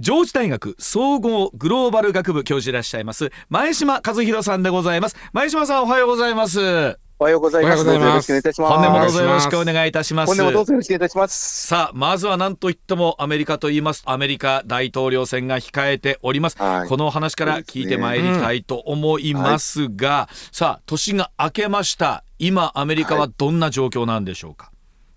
上智大学総合グローバル学部教授いらっしゃいます前島和弘さんでございます前島さんおはようございますおはようございます。よろしくお願いいたします。本年もどうぞよろしくお願いいたします。本年もどうぞよろしくお願いいたします。さあ、まずは何といってもアメリカと言います。アメリカ大統領選が控えております。はい、この話から聞いてまいりたいと思いますが、はい、さあ、年が明けました。今、アメリカはどんな状況なんでしょうか？うん、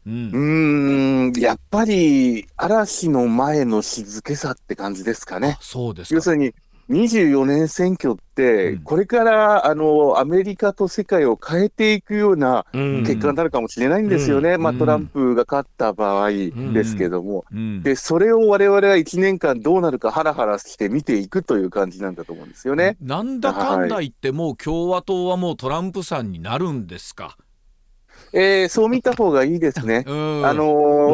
うん。やっぱり嵐の前の静けさって感じですかね。そうです要するに24年選挙って、これからあのアメリカと世界を変えていくような結果になるかもしれないんですよね、まあ、トランプが勝った場合ですけども、でそれを我々は1年間どうなるかハラハラして見ていくという感じなんだと思うんですよね。なんだかんだ言って、もう共和党はもうトランプさんになるんですか。えー、そう見た方がいいですね。あの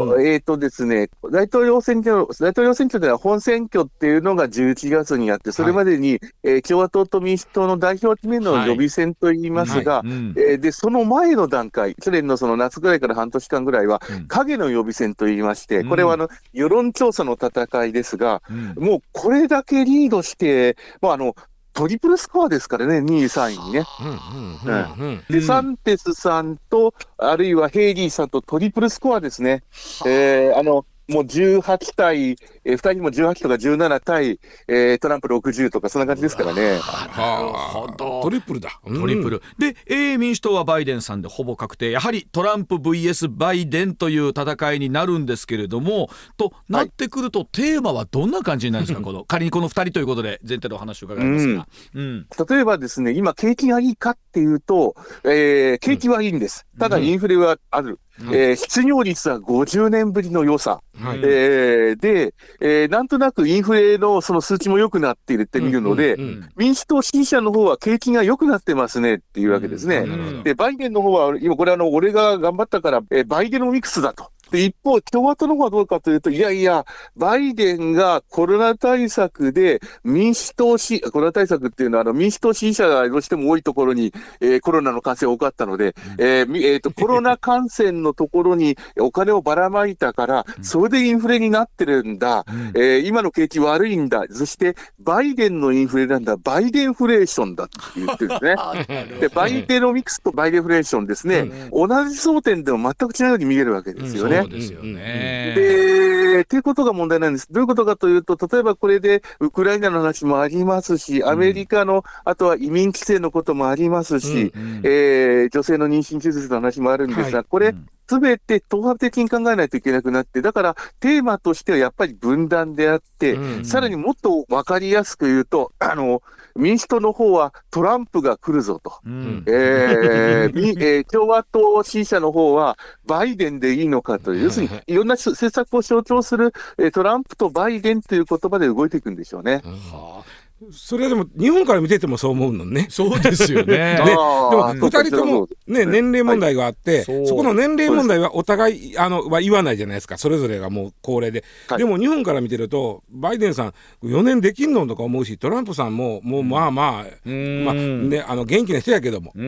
ーうん、えっ、ー、とですね、大統領選挙、大統領選挙では本選挙っていうのが11月にあって、それまでに、はい、えー、共和党と民主党の代表決めの予備選といいますが、はい。はいうん、えー、で、その前の段階、去年のその夏ぐらいから半年間ぐらいは、影の予備選といいまして、これはあの、世論調査の戦いですが、もうこれだけリードして、もうあの、トリプルスコアですからね、2位、3位にね。で、サンテスさんと、あるいはヘイリーさんとトリプルスコアですね。えー、あの、もう18対、えー、2人も18とか17対、えー、トランプ60とか、そんな感じですからね。なるほど。トリプルだ。トリプル。で、えー、民主党はバイデンさんでほぼ確定。やはりトランプ VS バイデンという戦いになるんですけれども、となってくると、テーマはどんな感じになるんですか、この仮にこの2人ということで、前提のお話を伺いますが、うん、うん、例えばですね、今、景気がいいかっていうと、えー、景気はいいんです。ただ、インフレはある。えー、失業率は50年ぶりの良さ、はい、えー、で、えー、なんとなくインフレのその数値も良くなっているって見るので、うんうんうん、民主党支持者の方は景気が良くなってますねっていうわけですね。うん、で、バイデンの方は、今これあの、俺が頑張ったから、えー、バイデノミクスだと。で、一方、共和党の方はどうかというと、いやいや、バイデンがコロナ対策で民主党し、コロナ対策っていうのは、あの、民主党支持者がどうしても多いところに、えー、コロナの感染が多かったので、えー、えー、と、コロナ感染のところにお金をばらまいたから、それでインフレになってるんだ。えー、今の景気悪いんだ。そして、バイデンのインフレなんだ。バイデンフレーションだって言ってるんですね。で、バイデノミクスとバイデンフレーションですね、同じ争点でも全く違うように見えるわけですよね。そうですよね。で、っていうことが問題なんです。どういうことかというと、例えばこれでウクライナの話もありますし、アメリカの、あとは移民規制のこともありますし、うんうん、えー、女性の妊娠手術の話もあるんですが、はい、これ、すべて統合的に考えないといけなくなって、だからテーマとしてはやっぱり分断であって、うんうん、さらにもっと分かりやすく言うと、あの、民主党の方はトランプが来るぞと。うん、えーえー、共和党支持者の方はバイデンでいいのかという、要するにいろんな政策を象徴する、えー、トランプとバイデンという言葉で動いていくんでしょうね。はあそれでも日本から見ててもそう思うのね。そうですよね。ででも二人とも、ね、年齢問題があって、はい、そこの年齢問題はお互いあのは言わないじゃないですか。それぞれがもう高齢で、はい、でも日本から見てるとバイデンさん4年できんのとか思うしトランプさんももうまあまあ、まあね、あの元気な人やけども。思う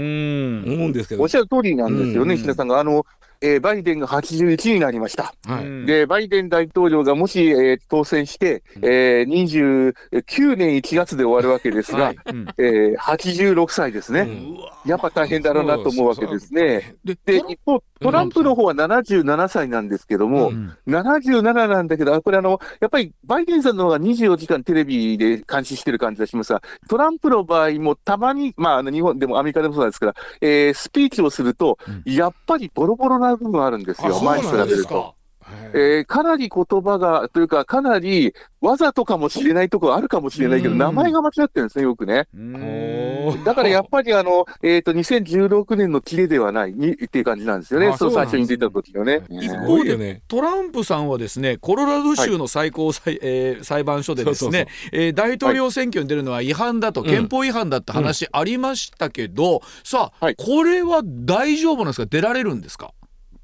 んですけど。おっしゃる通りなんですよね、石田さんが。あのえー、バイデンが81になりました。はい、で、バイデン大統領がもし、えー、当選して、えー、29年1月で終わるわけですが、はい。うん、えー、86歳ですね、うん。やっぱ大変だろうなと思うわけですね。で、一方、トランプの方は77歳なんですけども、うん、77なんだけど、これあの、やっぱりバイデンさんの方が24時間テレビで監視してる感じがしますが、トランプの場合もたまに、まあ、日本でもアメリカでもそうですから、えー、スピーチをすると、やっぱりボロボロな部分あるんですよ、前に比べると。えー、かなり言葉が、というか、かなりわざとかもしれないところあるかもしれないけど、名前が間違ってるんですね、よくね。だからやっぱりあの、えっ、ー、と、2016年のキレではないにっていう感じなんですよね、そう最初に出た時のね。一方でね、トランプさんはですね、コロラド州の最高裁,、えー、裁判所でですね、大統領選挙に出るのは違反だと、はい、憲法違反だって話ありましたけど、うん、さあ、はい、これは大丈夫なんですか？出られるんですか？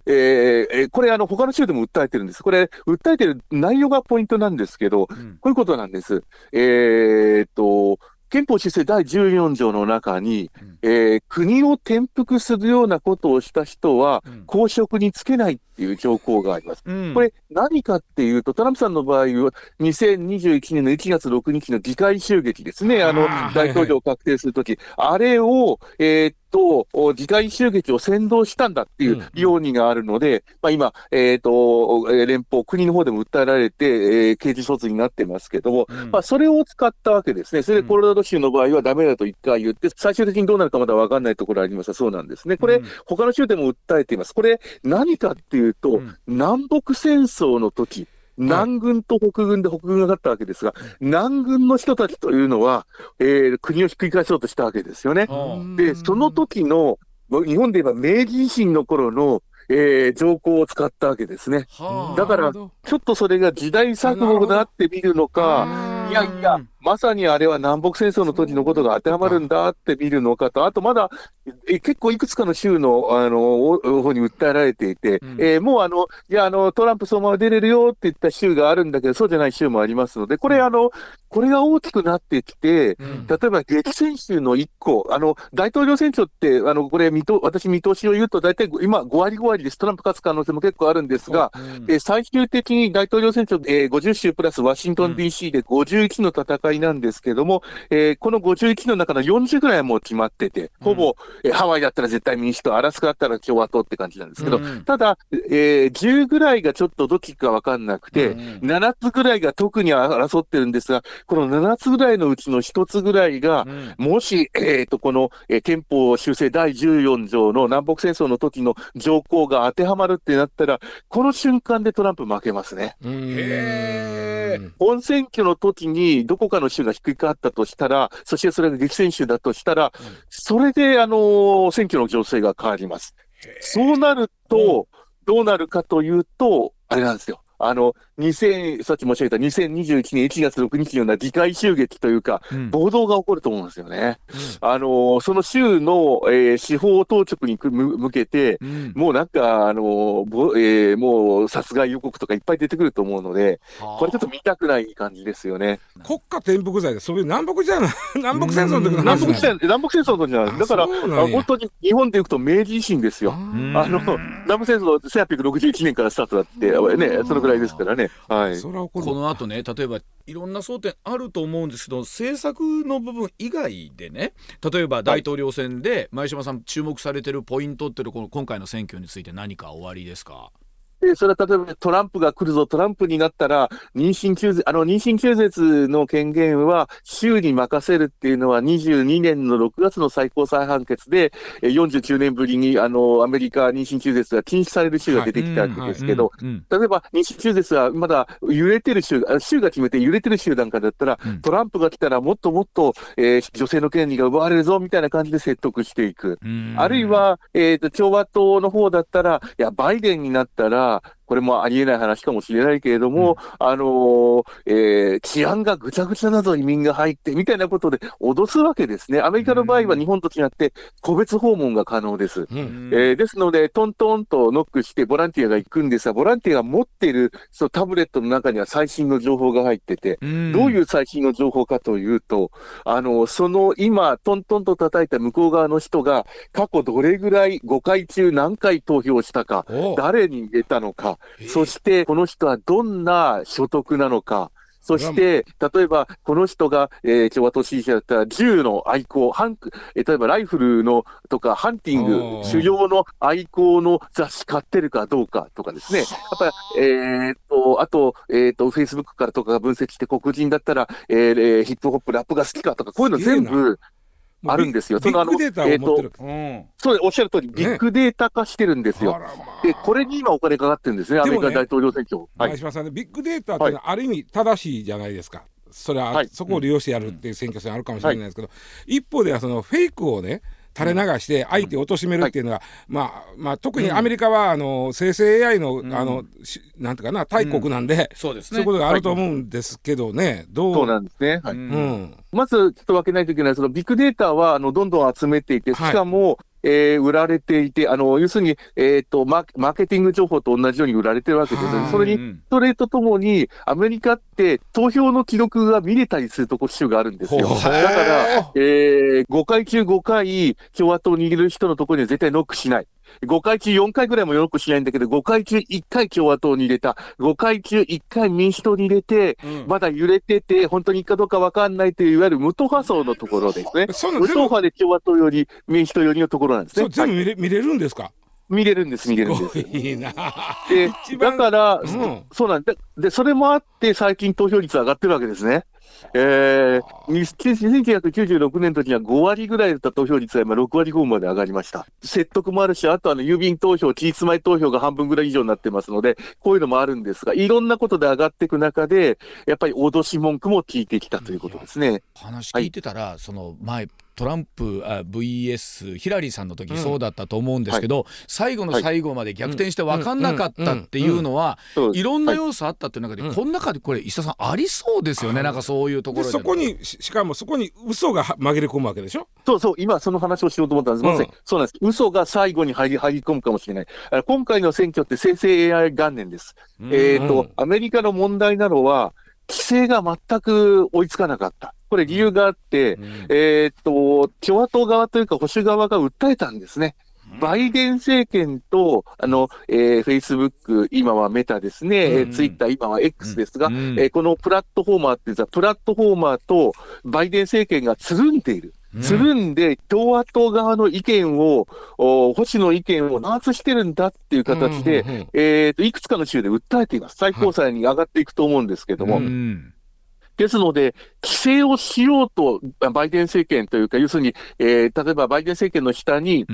えー、これ、あの、他の州でも訴えてるんです。これ、訴えてる内容がポイントなんですけど、うん、こういうことなんです。えー、っと、憲法修正第14条の中に、うん、えー、国を転覆するようなことをした人は、公職につけないっていう条項があります。うん、これ、何かっていうと、トランプさんの場合は、2021年の1月6日の議会襲撃ですね、あの、大統領を確定するとき、あれを、えー、と、議会襲撃を先導したんだっていう容疑があるので、うん、まあ今、えっ、ー、と、連邦、国の方でも訴えられて、えー、刑事訴追になってますけども、うん、まあそれを使ったわけですね。それでコロラド州の場合はダメだと一回言って、最終的にどうなるかまだわかんないところありますが、そうなんですね。これ、うん、他の州でも訴えています。これ、何かっていうと、南北戦争の時、南軍と北軍で北軍が勝ったわけですが、南軍の人たちというのは、えー、国をひっくり返そうとしたわけですよね。で、その時の、日本で言えば明治維新の頃の、えー、条項を使ったわけですね。だから、ちょっとそれが時代錯誤だって見るのか、いやいや、まさにあれは南北戦争の時のことが当てはまるんだって見るのかと、あとまだ結構いくつかの州のあの方に訴えられていて、うん、えー、もうあの、いやあの、トランプそのまま出れるよって言った州があるんだけど、そうじゃない州もありますので、これ、あの、これが大きくなってきて、うん、例えば激戦州の1個、あの、大統領選挙って、あの、これ見と、私見通しを言うと、大体今5割5割です。トランプ勝つ可能性も結構あるんですが、う。ん、えー、最終的に大統領選挙、えー、50州プラスワシントン DC で51の戦いなんですけども、えー、この51の中の40ぐらいはもう決まってて、ほぼ、うん、ハワイだったら絶対民主党、アラスカだったら共和党って感じなんですけど、うん、ただ、えー、10ぐらいがちょっとどっちかわかんなくて、うん、7つぐらいが特に争ってるんですが、この7つぐらいのうちの1つぐらいが、もし、えっ、ー、と、この、えー、憲法修正第14条の南北戦争の時の条項が当てはまるってなったら、この瞬間でトランプ負けますね。へ本選挙の時にどこかの州がひっくり返ったとしたら、そしてそれが激戦州だとしたら、うん、それで、あのー、選挙の情勢が変わります。そうなると、どうなるかというと、あれなんですよ。あの、2000、さっき申し上げた2021年1月6日のような議会襲撃というか、うん、暴動が起こると思うんですよね。うん、あの、その州の、えー、司法当局に向けて、うん、もうなんか、あの、えー、もう殺害予告とかいっぱい出てくると思うので、これちょっと見たくない感じですよね。国家転覆罪で、そういう南北じゃない、南北戦争の時南北戦南北戦争の時じゃない。だから、本当に日本でいくと明治維新ですよ。あの、南北戦争1861年からスタートだって、ね、そのぐらいですからね。はい、この後ね例えばいろんな争点あると思うんですけど政策の部分以外でね例えば大統領選で前島さん注目されてるポイントっていうのこの今回の選挙について何かおありですか？で、それは例えばトランプが来るぞ、トランプになったら、妊娠中絶、あの、妊娠中絶の権限は州に任せるっていうのは22年の6月の最高裁判決で、49年ぶりに、あの、アメリカ妊娠中絶が禁止される州が出てきたわけですけど、例えば妊娠中絶はまだ揺れてる州、州が決めて揺れてる州なんかだったら、うん、トランプが来たらもっともっと、えー、女性の権利が奪われるぞ、みたいな感じで説得していく。あるいは、えっ、ー、と、共和党の方だったら、いや、バイデンになったら、がこれもありえない話かもしれないけれども、うん、あのー、えー、治安がぐちゃぐちゃなぞ移民が入ってみたいなことで脅すわけですね。アメリカの場合は日本と違って個別訪問が可能です。うん、えー、ですので、トントンとノックしてボランティアが行くんですが、ボランティアが持っているそのタブレットの中には最新の情報が入ってて、うん、どういう最新の情報かというと、あの、その今、トントンと叩いた向こう側の人が過去どれぐらい5回中何回投票したか、誰に入れたのか、そしてこの人はどんな所得なのか、そして、例えば、この人が、えー、共和党支持者だったら、銃の愛好、ハンえー、例えばライフルのとか、ハンティング、狩猟の愛好の雑誌買ってるかどうかとかですね。やっぱり、えー、と、あと、えっ、ー、と、フェイスブックからとかが分析して、黒人だったら、えー、ヒップホップ、ラップが好きかとか、こういうの全部、あるんですよ。そのあの、えっ、ー、と、そうおっしゃる通り、ビッグデータ化してるんですよ。ね、で、これに今お金かかってるんですね、アメリカ大統領選挙。前島さんね、ビッグデータっていうのはある意味正しいじゃないですか。それは、はい、そこを利用してやるっていう選挙戦あるかもしれないですけど、うん一方ではそのフェイクをね、垂れ流して相手を貶めるっていうのは、まあまあ、特にアメリカはあの生成 AI の,、あのなんていうかな大国なんで、そうですね、そういうことがあると思うんですけどね、どう？そうなんですね、はい。うん、まずちょっと分けないといけない、そのビッグデータはあのどんどん集めていて、しかも、えー、売られていて、あの、要するに、えっ、ー、とマ、マーケティング情報と同じように売られてるわけですね。それに、それとともに、アメリカって投票の記録が見れたりするとこ州があるんですよ。だから、えー、5回中5回、共和党にいる人のところには絶対ノックしない。5回中4回ぐらいもよくしないんだけど、5回中1回共和党に入れた、5回中1回民主党に入れて、うん、まだ揺れてて、本当にいいかどうか分かんないという、いわゆる無党派層のところですね。無党派で共和党より民主党よりのところなんですね。全部見れ,、見れるんですか？見れるんです、見れるんです。いいなで、だから、うん、そうなんで、で、それもあって、最近投票率上がってるわけですね。えー、1996年の時には5割ぐらいだった投票率は今6割5分まで上がりました。説得もあるし、あとあの郵便投票、期日前投票が半分ぐらい以上になってますので、こういうのもあるんですが、いろんなことで上がっていく中で、やっぱり脅し文句も聞いてきたということですね。話聞いてたら、はい、その前、トランプあ VS ヒラリーさんの時そうだったと思うんですけど、うんはい、最後の最後まで逆転して分かんなかったっていうのは、いろんな要素あったっていう中で、この中でこれ石田さんありそうですよね、なんかそういうところでそこにしかもそこに嘘が紛れ込むわけでしょ？そうそう今その話をしようと思ったんです、まさにそうなんです。嘘が最後に入り入り込むかもしれない。今回の選挙って生成 AI 元年です、えっ、とアメリカの問題なのは規制が全く追いつかなかった。これ理由があって、うん、えっと、共和党側というか保守側が訴えたんですね。バイデン政権と、あの、えー、Facebook、今はメタですね、うん、ツイッター、今は X ですが、うん、えー、このプラットフォーマーっていうのは、プラットフォーマーとバイデン政権がつるんでいる。つるんで、共和党側の意見を、保守の意見を弾圧してるんだっていう形で、うん。うん。うん、えっ、ー、と、いくつかの州で訴えています。最高裁に上がっていくと思うんですけども。はいですので、規制をしようと、バイデン政権というか、要するに、えー、例えばバイデン政権の下に、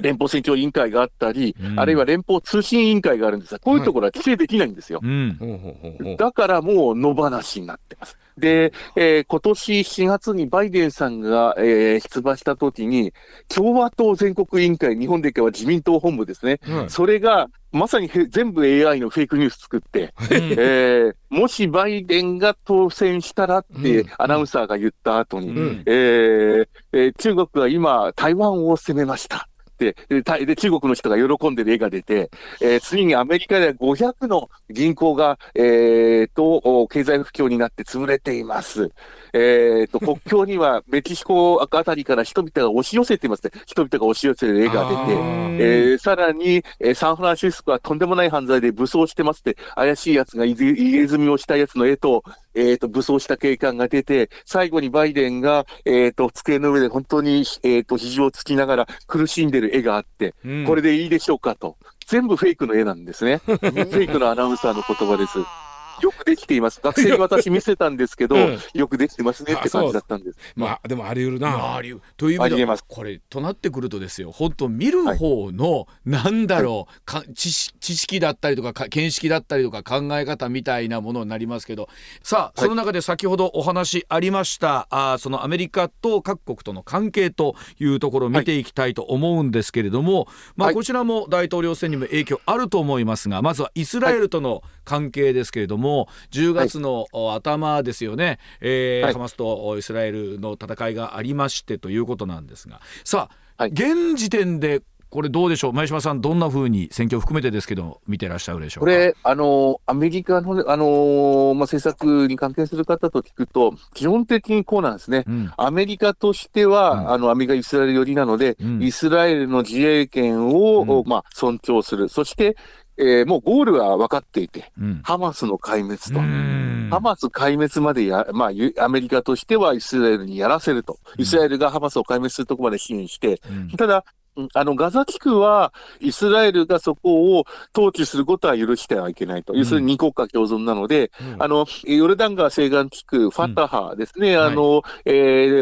連邦選挙委員会があったり、うん、あるいは連邦通信委員会があるんですが、こういうところは規制できないんですよ。はいだからもう野放しになってます。で、えー、今年4月にバイデンさんが、えー、出馬したときに、共和党全国委員会、日本で言えば自民党本部ですね、はい、それがまさに全部 AI のフェイクニュース作って、えー、もしバイデンが当選したらってアナウンサーが言った後に、うん、えー、えー、中国は今、台湾を攻めました。でで中国の人が喜んでる絵が出て、えー、次にアメリカでは500の銀行が、えー、と経済不況になって潰れています。えー、と国境にはメキシコあたりから人々が押し寄せていますね、人々が押し寄せる絵が出て、えー、さらに、えー、サンフランシスコはとんでもない犯罪で武装してますって、怪しいやつが入れ墨をしたやつの絵と、えっ、ー、と、武装した警官が出て、最後にバイデンが、えっ、ー、と、机の上で本当に、えっ、ー、と、肘をつきながら苦しんでる絵があって、うん、これでいいでしょうかと。全部フェイクの絵なんですね。フェイクのアナウンサーの言葉です。よくできています。学生に私見せたんですけど、うん、よくできてますねって感じだったんです。まあ、でもあり得るな。まあ、ありという意味では、これ、となってくるとですよ、本当見る方の、はい、なんだろう、か知識だったりとか、見識だったりとか、考え方みたいなものになりますけど、さあ、その中で先ほどお話ありました、あそのアメリカと各国との関係というところを見ていきたいと思うんですけれども、はい、まあ、こちらも大統領選にも影響あると思いますが、まずはイスラエルとの関係ですけれども、10月の頭ですよね、はい、えーはい、ハマスとイスラエルの戦いがありましてということなんですが。さあ、はい、現時点でこれどうでしょう、前島さん、どんなふうに選挙を含めてですけど、見てらっしゃるでしょうこれ、あのアメリカの、あのまあ、政策に関係する方と聞くと、基本的にこうなんですね、うん、アメリカとしては、うん、あのアメリカ、イスラエル寄りなので、うん、イスラエルの自衛権を、まあ、尊重する、そしてえー、もうゴールは分かっていて、うん、ハマスの壊滅と、ハマス壊滅までや、まあ、アメリカとしてはイスラエルにやらせると、イスラエルがハマスを壊滅するところまで支援して、うん、ただ、あの、ガザ地区は、イスラエルがそこを統治することは許してはいけないと。うん、要するに二国家共存なので、うん、あの、ヨルダン川西岸地区、ファタハですね、うん、あの、はい、え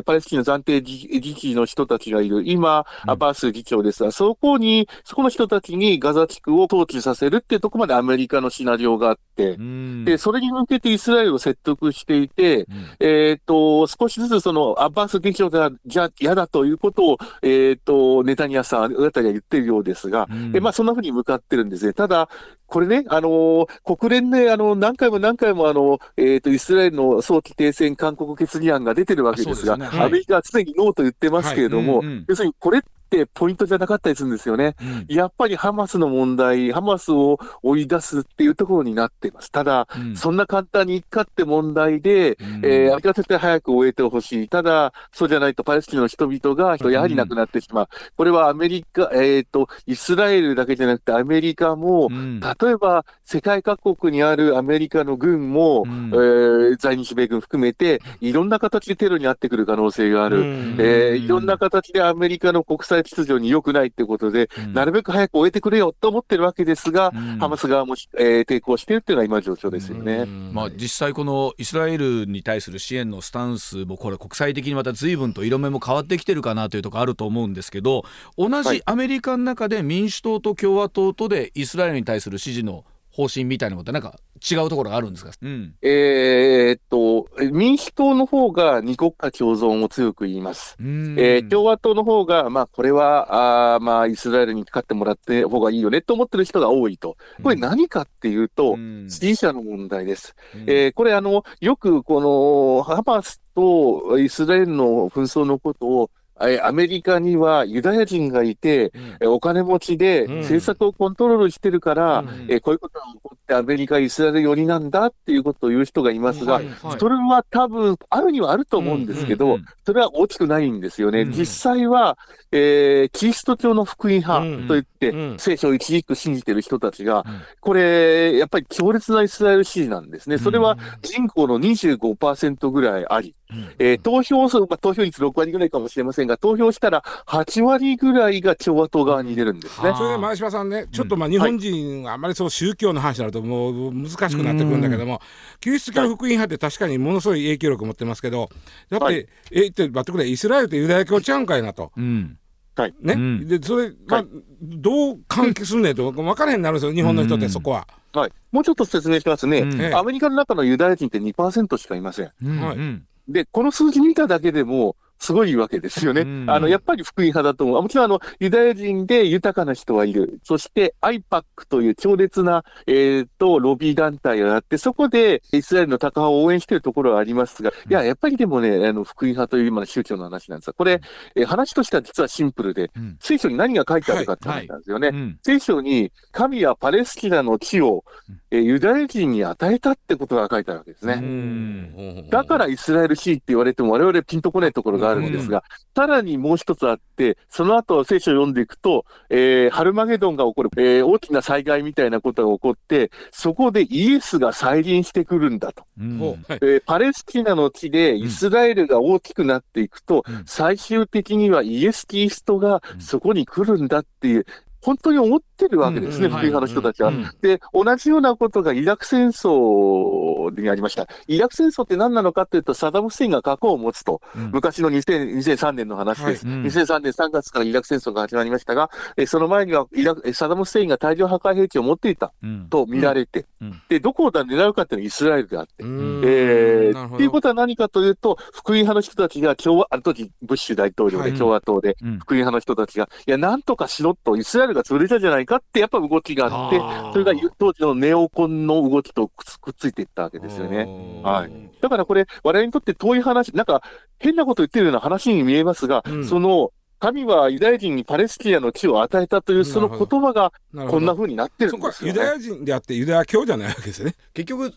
ー、パレスチナ暫定自治の人たちがいる、今、アバース議長ですが、そこに、そこの人たちにガザ地区を統治させるっていうところまでアメリカのシナリオがあって、で、それに向けてイスラエルを説得していて、えっ、ー、と、少しずつその、アバース議長が、じゃ嫌だということを、えっ、ー、と、ネタニヤさんあたりは言ってるようですが、うん、えまあ、そんなふうに向かってるんですね。ただ、これね、あのー、国連で、あの、何回も何回も、あの、えっ、ー、と、イスラエルの早期停戦勧告決議案が出てるわけですが、すね。はい、アメリカは常にノーと言ってますけれども、はい。うんうん、要するにこれっってポイントじゃなかったりするんですよね。うん、やっぱりハマスの問題、ハマスを追い出すっていうところになっています。ただ、うん、そんな簡単にいかって問題で、うん、えー、アメリカ絶対早く終えてほしい。ただ、そうじゃないとパレスチナの人々がやはり亡くなってしまう。これはアメリカ、えっ、ー、と、イスラエルだけじゃなくてアメリカも、例えば世界各国にあるアメリカの軍も、えー、在日米軍含めて、いろんな形でテロに遭ってくる可能性がある。えー、いろんな形でアメリカの国際秩序に良くないってことで、なるべく早く終えてくれよと思ってるわけですが、ハマス側も、えー、抵抗しているっていうのは今状況ですよね。まあ、実際このイスラエルに対する支援のスタンスもこれ国際的にまた随分と色目も変わってきてるかなというところあると思うんですけど同じアメリカの中で民主党と共和党とでイスラエルに対する支持の方針みたいなことなんか違うところがあるんですか、うん、えー、っと、民主党の方が二国家共存を強く言います。えー、共和党の方が、まあ、これは、あまあ、イスラエルに勝ってもらって方がいいよねと思ってる人が多いと。これ何かっていうと、支持者の問題です。えー、これ、あの、よくこの、ハマスとイスラエルの紛争のことを、アメリカにはユダヤ人がいて、うん、お金持ちで政策をコントロールしてるから、うん、えこういうことが起こってアメリカ、イスラエル寄りなんだっていうことを言う人がいますが、はいはい、それは多分あるにはあると思うんですけど、うんそれは大きくないんですよね。うん、実際は、えー、キリスト教の福音派といって、聖書を一軸信じてる人たちが、これ、やっぱり強烈なイスラエル支持なんですね。それは人口の25%ぐらいあり、えー、投票数、まあ、投票率6割ぐらいかもしれませんが、投票したら8割ぐらいが共和党側に出るんですね。それで前島さんね、ちょっとまあ日本人、あんまりそう宗教の話になると、もう難しくなってくるんだけども、キリスト教福音派って確かにものすごい影響力を持ってますけど、やっぱり、はい、えって待ってくれ、イスラエルってユダヤ教ちゃうんかいなと。うん。はい。ね、うん、でそれがどう関係すんねんと分からへんなるんですよ、日本の人って、そこは。はい、もうちょっと説明しますね、うん、アメリカの中のユダヤ人って2%しかいません。はい。で、この数字見ただけでも、すごいわけですよね。あの、やっぱり福音派だと思う。もちろん、あの、ユダヤ人で豊かな人はいる。そして、IPAC という強烈な、えっ、ー、と、ロビー団体があって、そこでイスラエルの高派を応援しているところはありますが、いや、やっぱりでもね、あの、福音派という今の宗教の話なんですが、これ、えー、話としては実はシンプルで、うん、聖書に何が書いてあるかって話なんですよね。はい。はい。うん、聖書に、神はパレスチナの地を、えー、ユダヤ人に与えたってことが書いてあるわけですね。だからイスラエルシーって言われても我々ピンとこないところがあるん。ですが、さらにもう一つあって、その後聖書を読んでいくと、えー、ハルマゲドンが起こる、えー、大きな災害みたいなことが起こって、そこでイエスが再臨してくるんだと。うん。えー、パレスチナの地でイスラエルが大きくなっていくと、うん、最終的にはイエス・キリストがそこに来るんだっていう、本当に思ってるわけですね、福音派の人たちは。で、同じようなことがイラク戦争にありました。イラク戦争って何なのかというと、サダム・フセインが核を持つと、うん、昔の2000 2003年の話です、はい。うん、2003年3月からイラク戦争が始まりましたが、えその前にはイラサダム・フセインが大量破壊兵器を持っていたと見られて、うん、で、どこを狙うかっていうのはイスラエルであって、えー、っていうことは何かというと、福音派の人たちが共和、あの時、ブッシュ大統領で共和党で、福音派の人たちが、いや、なんとかしろと、イスラエルルが潰れたじゃないかってやっぱ動きがあって、それが当時のネオコンの動きとくっついていったわけですよね。はい。だからこれ、我々にとって遠い話、なんか変なこと言ってるような話に見えますが、うん、その、神はユダヤ人にパレスチナの地を与えたというその言葉がこんなふうになってるんですよ、ね、ユダヤ人であってユダヤ教じゃないわけですね。結局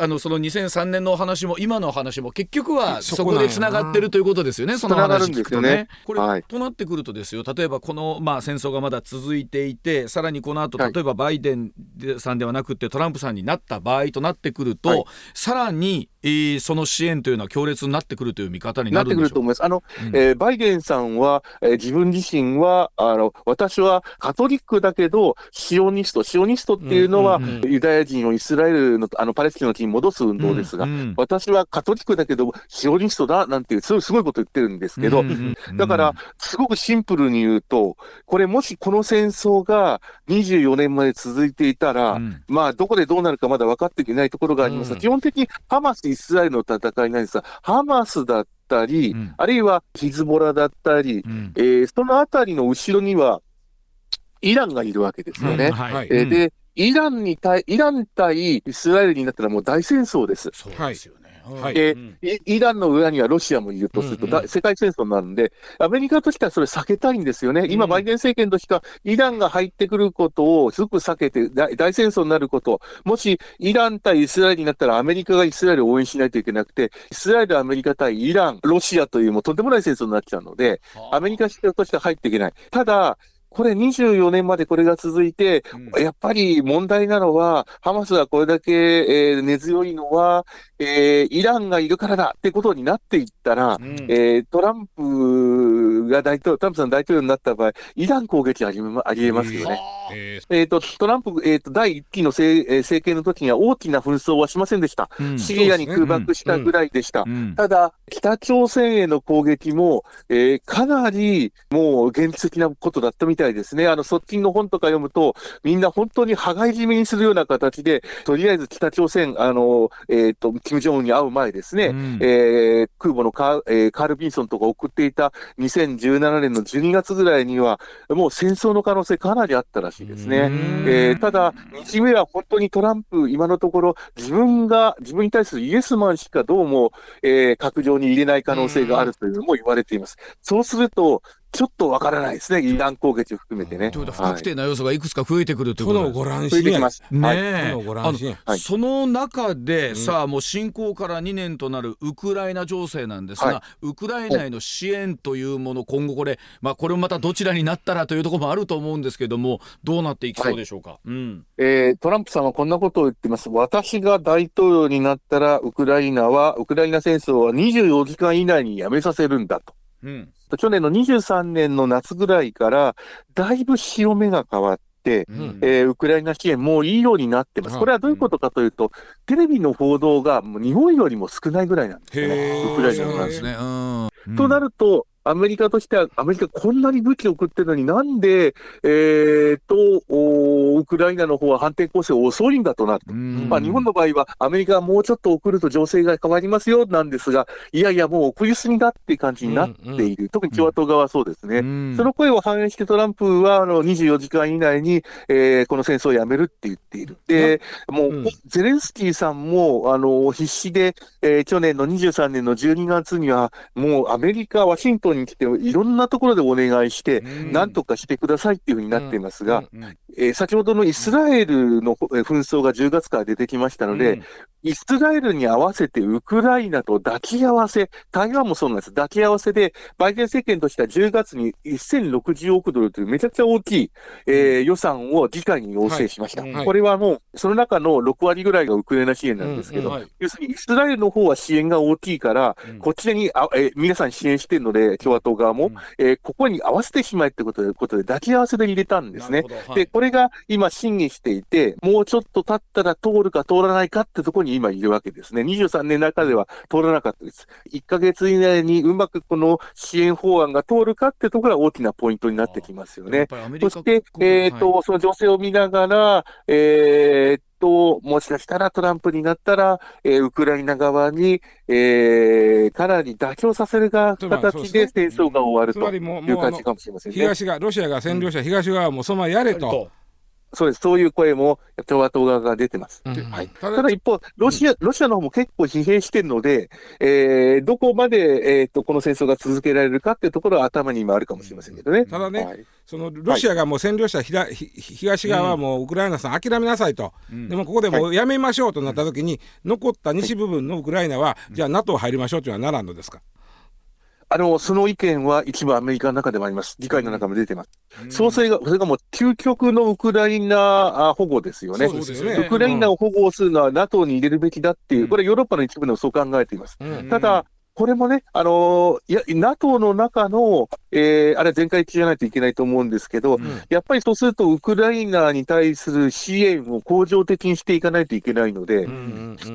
あのその2003年のお話も今の話も結局はそこでつな。がってるということですよね、その話聞くとね。ねこれ、はい、となってくるとですよ。例えばこの、まあ、戦争がまだ続いていてさらにこの後例えばバイデンさんではなくてトランプさんになった場合となってくると、はい、さらにえー、その支援というのは強烈になってくるという見方になるってくると思います。あの、うん、えー、バイデンさんは、えー、自分自身は、あの、私はカトリックだけど、シオニスト、シオニストっていうのは、うんうんうん、ユダヤ人をイスラエルの、あの、パレスチナの地に戻す運動ですが、うんうん、私はカトリックだけど、シオニストだ、なんていう、すごいすごいこと言ってるんですけど、うんうんうん、だから、すごくシンプルに言うと、これもしこの戦争が24年まで続いていたら、うん、まあ、どこでどうなるかまだ分かっていないところがあります。が、基本的にハマスイスラエルの戦いなんですが、ハマスだったり、うん、あるいはヒズボラだったり、うん、えー、そのあたりの後ろには、イランがいるわけですよね。うんはい、えー、で、イランに対、イラン対イスラエルになったらもう大戦争です。そうですよね。はい、で、イランの裏にはロシアもいるとすると、うんうん、世界戦争になるんで、アメリカとしてはそれ避けたいんですよね。今、バイデン政権としては、イランが入ってくることをすごく避けて大、大戦争になること、もしイラン対イスラエルになったらアメリカがイスラエルを応援しないといけなくて、イスラエル、アメリカ対イラン、ロシアというもうとんでもない戦争になっちゃうので、アメリカとしては入っていけない。ただ、これ24年までこれが続いて、うん、やっぱり問題なのは、ハマスがこれだけ、えー、根強いのは、えー、イランがいるからだってことになっていったら、うん、えー、トランプが大統領、トランプさん大統領になった場合、イラン攻撃ありありえますよね。えー、とトランプ、えーと、第1期の政,、えー、政権の時には大きな紛争はしませんでした。うん、シリアに空爆したぐらいでした。ただ、北朝鮮への攻撃も、えー、かなりもう現実的なことだったみたいですね。あの、側近の本とか読むと、みんな本当に羽交い締めにするような形で、とりあえず北朝鮮、あの、えっ、ー、と、金正恩に会う前ですね、うん、えー、空母のカ,、えー、カール・ビンソンとか送っていた2017年の12月ぐらいには、もう戦争の可能性かなりあったらしいですね。えー、ただ、日米は本当にトランプ、今のところ、自分が、自分に対するイエスマンしかどうも、えー、閣僚に入れない可能性があるというのも言われています。そうすると、ちょっとわからないですね、イラン攻撃を含めてね。ということは、不確定な要素がいくつか増えてくるということで。す、はい、ご乱心ます。ね。はい、その中で、さあ、もう侵攻から2年となるウクライナ情勢なんですが、はい、ウクライナへの支援というもの、今後これ、まあ、これもまたどちらになったらというところもあると思うんですけども、どうなっていきそうでしょうか？うん、えー、トランプさんはこんなことを言ってます。私が大統領になったら、ウクライナは、ウクライナ戦争は24時間以内にやめさせるんだと。うん去年の23年の夏ぐらいから、だいぶ潮目が変わって、うん、えー、ウクライナ支援もういいようになってます。これはどういうことかというと、うん、テレビの報道がもう日本よりも少ないぐらいなんですね。ウクライナの話。ね、うん、となると、アメリカとしては、アメリカこんなに武器を送ってるのになんで、えー、と、ウクライナの方は反転攻勢遅いんだとなると。まあ、日本の場合は、アメリカはもうちょっと送ると情勢が変わりますよなんですが、いやいや、もう送りすぎだっていう感じになっている。うんうん、特に共和党側はそうですね。うん、その声を反映してトランプは、あの、24時間以内に、えー、この戦争をやめるって言っている。で、もう、うん、ゼレンスキーさんも、あの、必死で、えー、去年の23年の12月には、もうアメリカ、ワシントンに来て、いろんなところでお願いして、なんとかしてくださいっていうふうになっていますが、えー、先ほどのイスラエルの紛争が10月から出てきましたので、イスラエルに合わせてウクライナと抱き合わせ、台湾もそうなんです。抱き合わせで、バイデン政権としては10月に1060億ドルというめちゃくちゃ大きい、えー、予算を議会に要請しました。はい。はい、これはもう、その中の6割ぐらいがウクライナ支援なんですけど、うん。うんはい、要するにイスラエルの方は支援が大きいから、うん、こちらにあ、えー、皆さん支援してるので、共和党側も、うん、えー、ここに合わせてしまえってことで、ことで抱き合わせで入れたんですね。はい、で、これが今審議していて、もうちょっと経ったら通るか通らないかってところに今いるわけです。ね、23年の中では通らなかったです。1ヶ月以内にうまくこの支援法案が通るかってところが大きなポイントになってきますよね。そして、えっ、ー、と、はい、その情勢を見ながら、えー、と、もしかしたらトランプになったら、えー、ウクライナ側に、えー、かなり妥協させるが形で戦争が終わるという感じかもしれませんね。東が、ロシアが占領者、東側もそのままやれと。そうです。そういう声も共和党側が出てます。うん、はい、ただ一方、ロシア、ロシアの方も結構疲弊してるので、えー、どこまで、えーと、この戦争が続けられるかっていうところは頭に今あるかもしれませんけどね。ただね、はい、そのロシアがもう占領した東側はもうウクライナさん諦めなさいと、うん、でもここでもうやめましょうとなったときに、残った西部分のウクライナは、じゃあ NATO 入りましょうというのはならんのですか？あの、その意見は一部アメリカの中でもあります。議会の中も出てます。うん、総裁が、それがもう究極のウクライナ保護ですよね。そうですね。ウクライナを保護するのは NATO に入れるべきだっていう、これヨーロッパの一部でもそう考えています。うん、ただ、これもね、あのー、いや、NATO の中の、えー、あれ全会一致じゃないといけないと思うんですけど、うん、やっぱりそうすると、ウクライナに対する支援を恒常的にしていかないといけないので、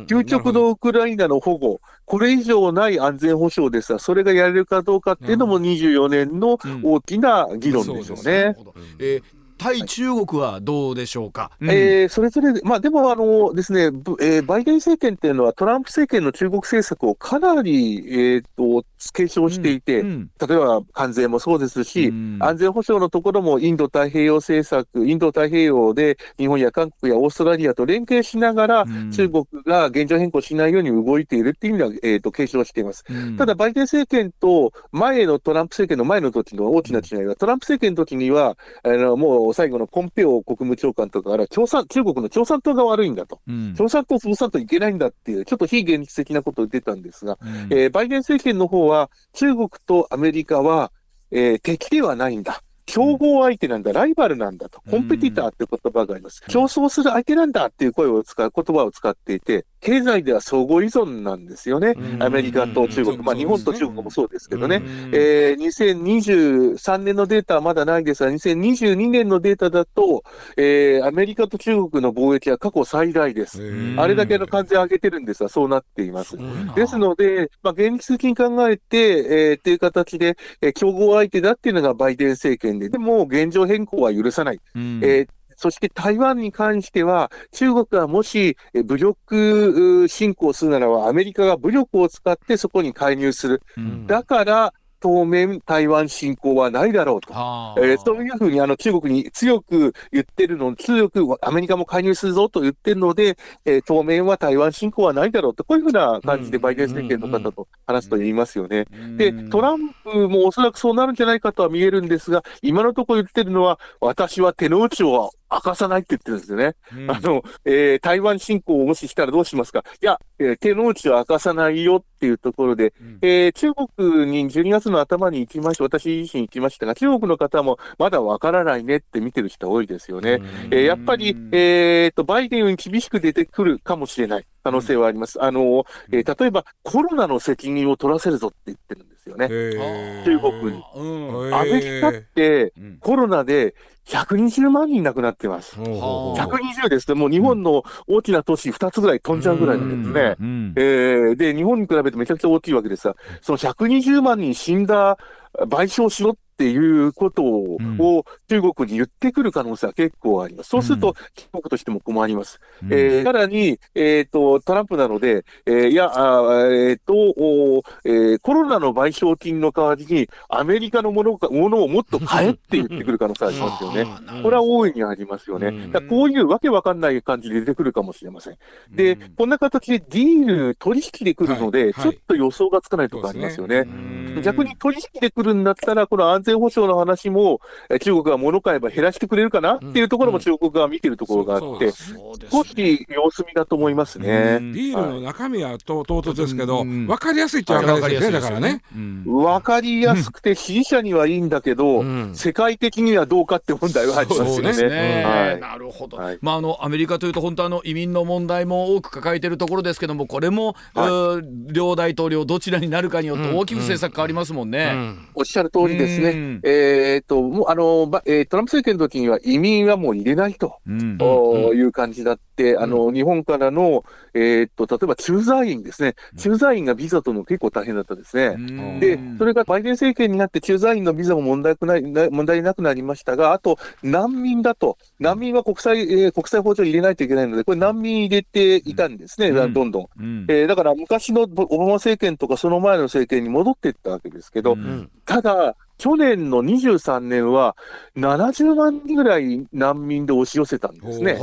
究極のウクライナの保護、これ以上ない安全保障ですが、それがやれるかどうかっていうのも24年の大きな議論でしょうね。うん、えー対中国はどうでしょうか？うん、えー、それぞれ、まあ、でもあのですね、えー、バイデン政権っていうのは、トランプ政権の中国政策をかなり、えーと、継承していて、うんうん、例えば関税もそうですし、うん、安全保障のところもインド太平洋政策、インド太平洋で日本や韓国やオーストラリアと連携しながら、中国が現状変更しないように動いているっていう意味では、えーと、継承しています。ただ、バイデン政権と前のトランプ政権の前の時の大きな違いは、トランプ政権の時には、あのもう最後のポンペオ国務長官とかから共産、中国の共産党が悪いんだと、うん、共産党を潰さんといけないんだっていう、ちょっと非現実的なことを言ってたんですが、うん、えー、バイデン政権の方は、中国とアメリカは、えー、敵ではないんだ。競合相手なんだ、ライバルなんだと、コンペティターって言葉があります。競争する相手なんだっていう声を使う、言葉を使っていて、経済では相互依存なんですよね。アメリカと中国、まあ日本と中国もそうですけどね。えー、2023年のデータはまだないですが、2022年のデータだと、えー、アメリカと中国の貿易は過去最大です。あれだけの関税を上げてるんですが、そうなっています。ですので、まあ現実的に考えて、えー、っていう形で、えー、競合相手だっていうのがバイデン政権で、でも現状変更は許さない。えーそして台湾に関しては、中国がもし武力侵攻するならば、アメリカが武力を使ってそこに介入する。うん、だから、当面、台湾侵攻はないだろうと、えー、そういうふうにあの中国に強く言ってるの、強くアメリカも介入するぞと言ってるので、えー、当面は台湾侵攻はないだろうと、こういうふうな感じでバイデン政権の方と話すと言いますよね。で、トランプもおそらくそうなるんじゃないかとは見えるんですが、今のところ言ってるのは、私は手の内を明かさないって言ってるんですよね。うん、あの、えー、台湾侵攻をもししたらどうしますか？いや、えー、手の内を明かさないよっていうところで、うん、えー、中国に12月の頭に行きまして、私自身行きましたが、中国の方もまだわからないねって見てる人多いですよね。うん、えー、やっぱり、えーと、バイデンに厳しく出てくるかもしれない可能性はあります。あの、えー、例えばコロナの責任を取らせるぞって言ってるんですよね。中国に。アメリカってコロナで120万人亡くなってます。120ですね。もう日本の大きな都市2つぐらい飛んじゃうぐらいなんですね。えー、で、日本に比べてめちゃくちゃ大きいわけですが、その120万人死んだ賠償しろっっていうことを中国に言ってくる可能性は結構あります。そうすると、中国としても困ります。うん、えー、さらに、えっ、ー、と、トランプなので、えー、いや、あえっ、ー、と、えー、コロナの賠償金の代わりに、アメリカのものかものをもっと買えって言ってくる可能性ありますよね。これは大いにありますよね。だこういうわけわかんない感じで出てくるかもしれません。で、こんな形でディール、取引で来るので、はいはい、ちょっと予想がつかないところありますよね。ね逆に取引で来るんだったら、この安全保障の話も、中国が物買えば減らしてくれるかな？っていうところも中国側見てるところがあって、少し様子見だと思いますね。ディールの中身は唐突ですけど、分かりやすいっちゃ分かりやすいですね、だからね。分かりやすくて、支持者にはいいんだけど、世界的にはどうかって問題はありますよね。なるほど。まあ、あの、アメリカというと、本当あの、移民の問題も多く抱えているところですけども、これも、両大統領どちらになるかによって大きく政策変わりますもんね。おっしゃる通りですね。えっと、もう、あの、えー、トランプ政権の時には移民はもう入れないと、いう感じだって、あの、日本からの、えー、っと、例えば駐在員ですね。駐在員がビザとの結構大変だったですね。で、それがバイデン政権になって駐在員のビザも問題ない問題なくなりましたが、あと、難民だと。難民は国際、えー、国際法上入れないといけないので、これ難民入れていたんですね、どんどん。えー、だから昔のオバマ政権とかその前の政権に戻っていったわけですけど、ただ、去年の23年は70万人ぐらい難民で押し寄せたんですね。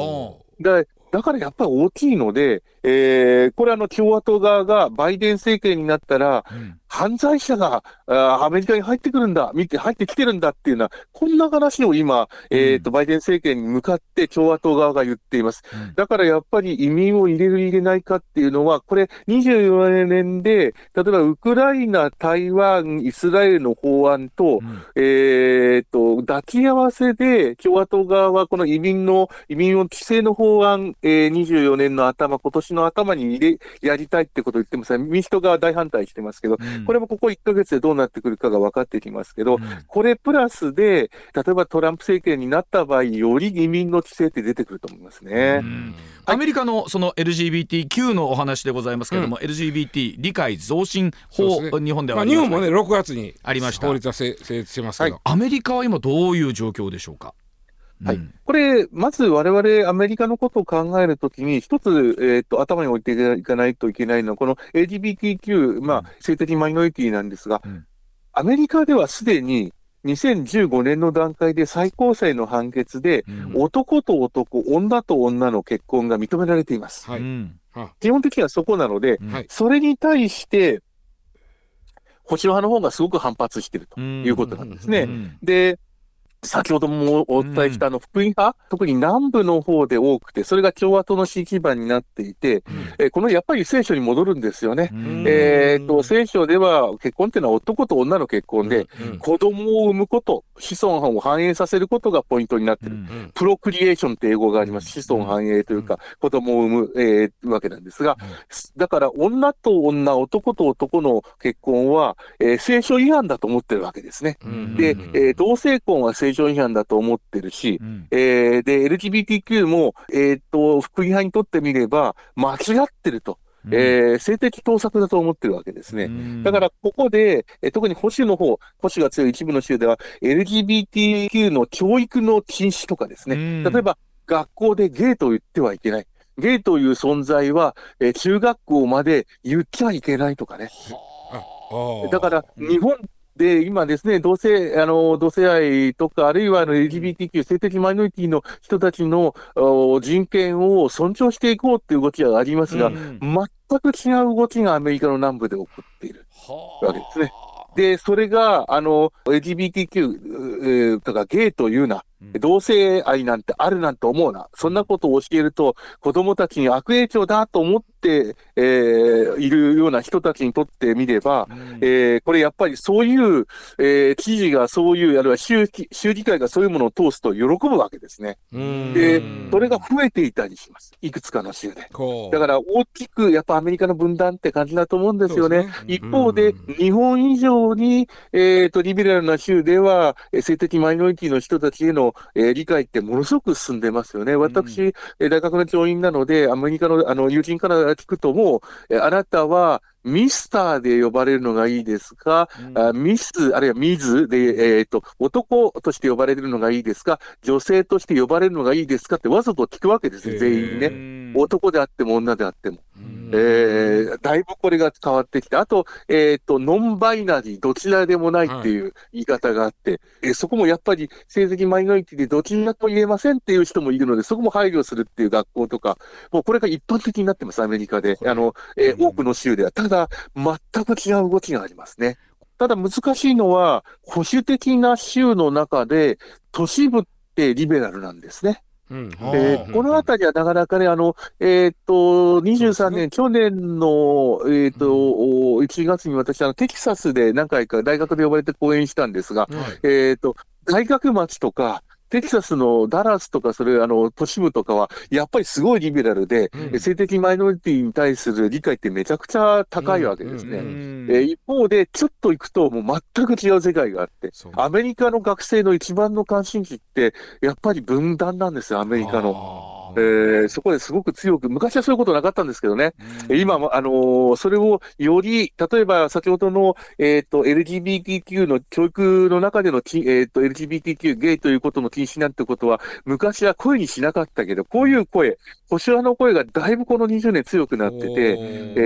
でだからやっぱり大きいので、えー、これあの共和党側がバイデン政権になったら、犯罪者があアメリカに入ってくるんだ、見て入ってきてるんだっていうのは、こんな話を今、えーと、バイデン政権に向かって共和党側が言っています。うん、だからやっぱり移民を入れる入れないかっていうのは、これ24年で、例えばウクライナ、台湾、イスラエルの法案と、うん、えーと、抱き合わせで共和党側はこの移民の、移民を規制の法案、えー、24年の頭、今年の頭に入れ、やりたいってことを言ってます。民主党側は大反対してますけど、うんこれもここ1ヶ月でどうなってくるかが分かってきますけど、うん、これプラスで、例えばトランプ政権になった場合、より移民の規制って出てくると思いますね。アメリカのその LGBTQ のお話でございますけれども、うん、LGBT 理解増進法、ね、日本ではありま、まあ、日本もね6月にありました。法律は成立してますけど、はい、アメリカは今どういう状況でしょうか？はい。これ、まず我々アメリカのことを考えるときに、一つ、えっ、と、頭に置いていかないといけないのは、この LGBTQ、まあ、性的マイノリティなんですが、アメリカではすでに2015年の段階で最高裁の判決で、男と男、女と女の結婚が認められています。はい、基本的にはそこなので、はい、それに対して、保守派の方がすごく反発しているということなんですね。で、先ほどもお伝えしたあの福音派、うん、特に南部の方で多くて、それが共和党の支持基盤になっていて、うん、えー、このやっぱり聖書に戻るんですよね。うん、えっと、聖書では結婚っていうのは男と女の結婚で、子供を産むこと、子孫を繁栄させることがポイントになってる。プロクリエーションって英語があります。子孫繁栄というか、子供を産む、えー、わけなんですが、だから女と女、男と男の結婚は、えー、聖書違反だと思ってるわけですね。で、えー、同性婚は聖正常違反だと思ってるし、うん、えー、で、LGBTQ も、えっ、と、福音派にとってみれば、間違ってると。うん、えー、性的盗作だと思ってるわけですね。うん、だから、ここで、え特に保守の方、保守が強い一部の州では、LGBTQ の教育の禁止とかですね、うん、例えば、学校でゲイと言ってはいけない。ゲイという存在は、えー、中学校まで言っちゃいけないとかね。だから、日本で、今ですね、同性、あの、同性愛とか、あるいはあの LGBTQ、性的マイノリティの人たちの人権を尊重していこうっていう動きがありますが、うん、全く違う動きがアメリカの南部で起こっているわけですね。で、それが、あの、LGBTQ とかゲイというな、同性愛なんてあるなんて思うな。そんなことを教えると、子供たちに悪影響だと思って、えー、いるような人たちにとってみれば、うん、えー、これやっぱりそういう、えー、知事がそういう、あるいは州州議会がそういうものを通すと喜ぶわけですね。で、それが増えていたりします。いくつかの州で。だから大きく、やっぱアメリカの分断って感じだと思うんですよね。ね一方で、日本以上に、えっ、ー、と、リベラルな州では、性的マイノリティの人たちへのえー、理解ってものすごく進んでますよね。私、うん、大学の教員なので、アメリカのあの友人から聞くともう、あなたはミスターで呼ばれるのがいいですか、うん、あミス、あるいはミズで、えっ、ー、と、男として呼ばれるのがいいですか？女性として呼ばれるのがいいですか？ってわざと聞くわけです全員ね。男であっても女であっても。えー、だいぶこれが変わってきて、あと、えっ、ー、と、ノンバイナリー、どちらでもないっていう言い方があって、はい、えー、そこもやっぱり性的マイノリティでどちらと言えませんっていう人もいるので、そこも配慮するっていう学校とか、もうこれが一般的になってます、アメリカで。あの、えー、多くの州では。ただ、全く違う動きがありますね。ただ難しいのは、保守的な州の中で、都市部ってリベラルなんですね。うん。えー、このあたりはなかなかね、あの、えっ、と、23年、去年の、えっ、と、うん、1月に私、あの、テキサスで何回か大学で呼ばれて講演したんですが、えっ、と、大学町とか、テキサスのダラスとか、それ、あの、都市部とかは、やっぱりすごいリベラルで、うん、性的マイノリティに対する理解ってめちゃくちゃ高いわけですね。うん、えー、一方で、ちょっと行くと、もう全く違う世界があって、アメリカの学生の一番の関心事って、やっぱり分断なんですよ、アメリカの。えー、そこですごく強く、昔はそういうことなかったんですけどね、うん、今も、あのー、それをより、例えば先ほどの、えっ、ー、と、LGBTQ の教育の中での、えっ、ー、と、LGBTQ ゲイということの禁止なんてことは、昔は声にしなかったけど、こういう声、保守派の声がだいぶこの20年強くなってて、え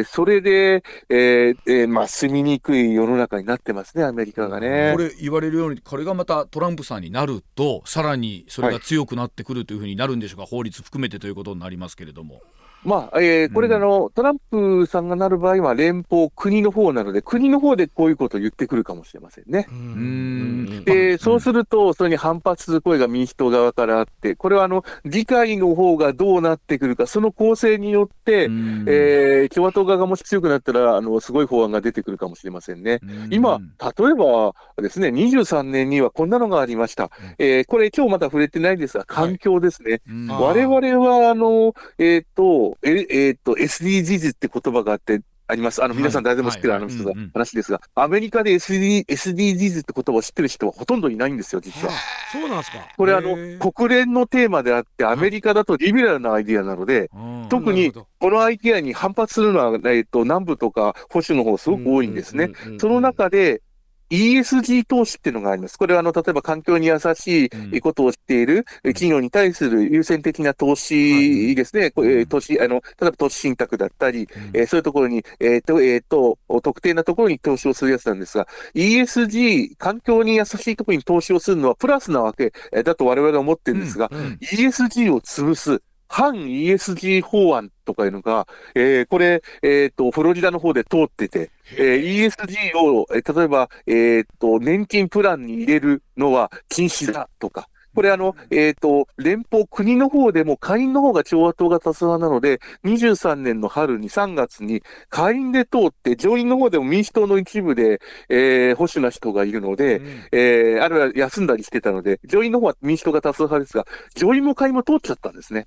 ー、それで、えーえー、まあ、住みにくい世の中になってますね、アメリカがね。これ言われるように、これがまたトランプさんになると、さらにそれが強くなってくるというふうになるんでしょうか、法律含めてということになりますけれども。まあ、えー、これがあの、うん、トランプさんがなる場合は連邦、国の方なので、国の方でこういうことを言ってくるかもしれませんね。うん。で、そうすると、それに反発する声が民主党側からあって、これはあの、議会の方がどうなってくるか、その構成によって、えー、共和党側がもし強くなったら、あの、すごい法案が出てくるかもしれませんね。今、例えばですね、23年にはこんなのがありました。えー、これ今日まだ触れてないんですが、環境ですね。はい、我々は、あの、えっ、ー、と、ええー、っと、SDGs って言葉があって、あります。あの、皆さん誰でも知ってるあの人が、話ですが、アメリカで SD SDGs って言葉を知ってる人はほとんどいないんですよ、実は。そうなんですか。これあの、国連のテーマであって、アメリカだとリベラルなアイディアなので、特にこのアイディアに反発するのは、えっと、南部とか保守の方すごく多いんですね。その中で、ESG 投資っていうのがあります。これはあの、例えば環境に優しいことをしている企業に対する優先的な投資ですね。うん、投資、あの、例えば投資信託だったり、うん、えー、そういうところに、えっ、ー、と、えっ、ー、と、特定なところに投資をするやつなんですが、ESG、環境に優しいところに投資をするのはプラスなわけだと我々は思ってるんですが、うん。うん、ESG を潰す、反 ESG 法案とかいうのが、えー、これ、えっ、ー、と、フロリダの方で通ってて、えー、ESG を、えー、例えば、えっ、と、年金プランに入れるのは禁止だとか、これあの、えっ、ー、と、連邦、国の方でも下院の方が共和党が多数派なので、23年の春に3月に下院で通って、上院の方でも民主党の一部で、えー、保守な人がいるので、うん、えー、あるいは休んだりしてたので、上院の方は民主党が多数派ですが、上院も下院も通っちゃったんですね。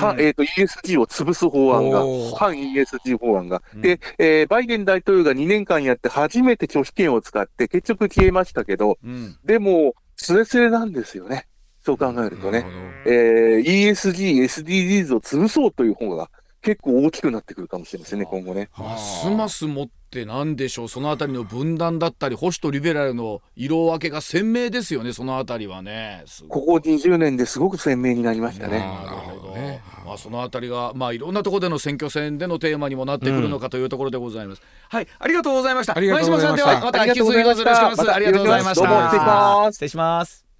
はえっ、ー、と、ESG を潰す法案が、反 ESG 法案が。で、えー、バイデン大統領が2年間やって初めて拒否権を使って結局消えましたけど、うん、でも、すれすれなんですよね。そう考えるとね。えー、ESG、SDGs を潰そうという方が結構大きくなってくるかもしれませんね、今後ね。ますますもってなんでしょう、そのあたりの分断だったり、保守とリベラルの色分けが鮮明ですよね、そのあたりはね。ここ20年ですごく鮮明になりましたね。なるほど。ね、まあ、そのあたりが、まあ、いろんなところでの選挙戦でのテーマにもなってくるのかというところでございます。うん、はい、ありがとうございました。前島さんでは、また引き続きよろしくお願いします。ありがとうございました。どうも失礼します。失礼します。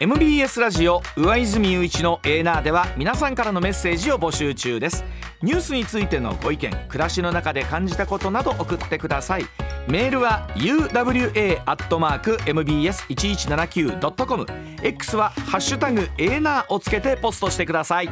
MBS ラジオ上泉雄一のエーナーでは皆さんからのメッセージを募集中です。ニュースについてのご意見暮らしの中で感じたことなど送ってください。メールは uwa.mbs1179.com X はハッシュタグエーナーをつけてポストしてください。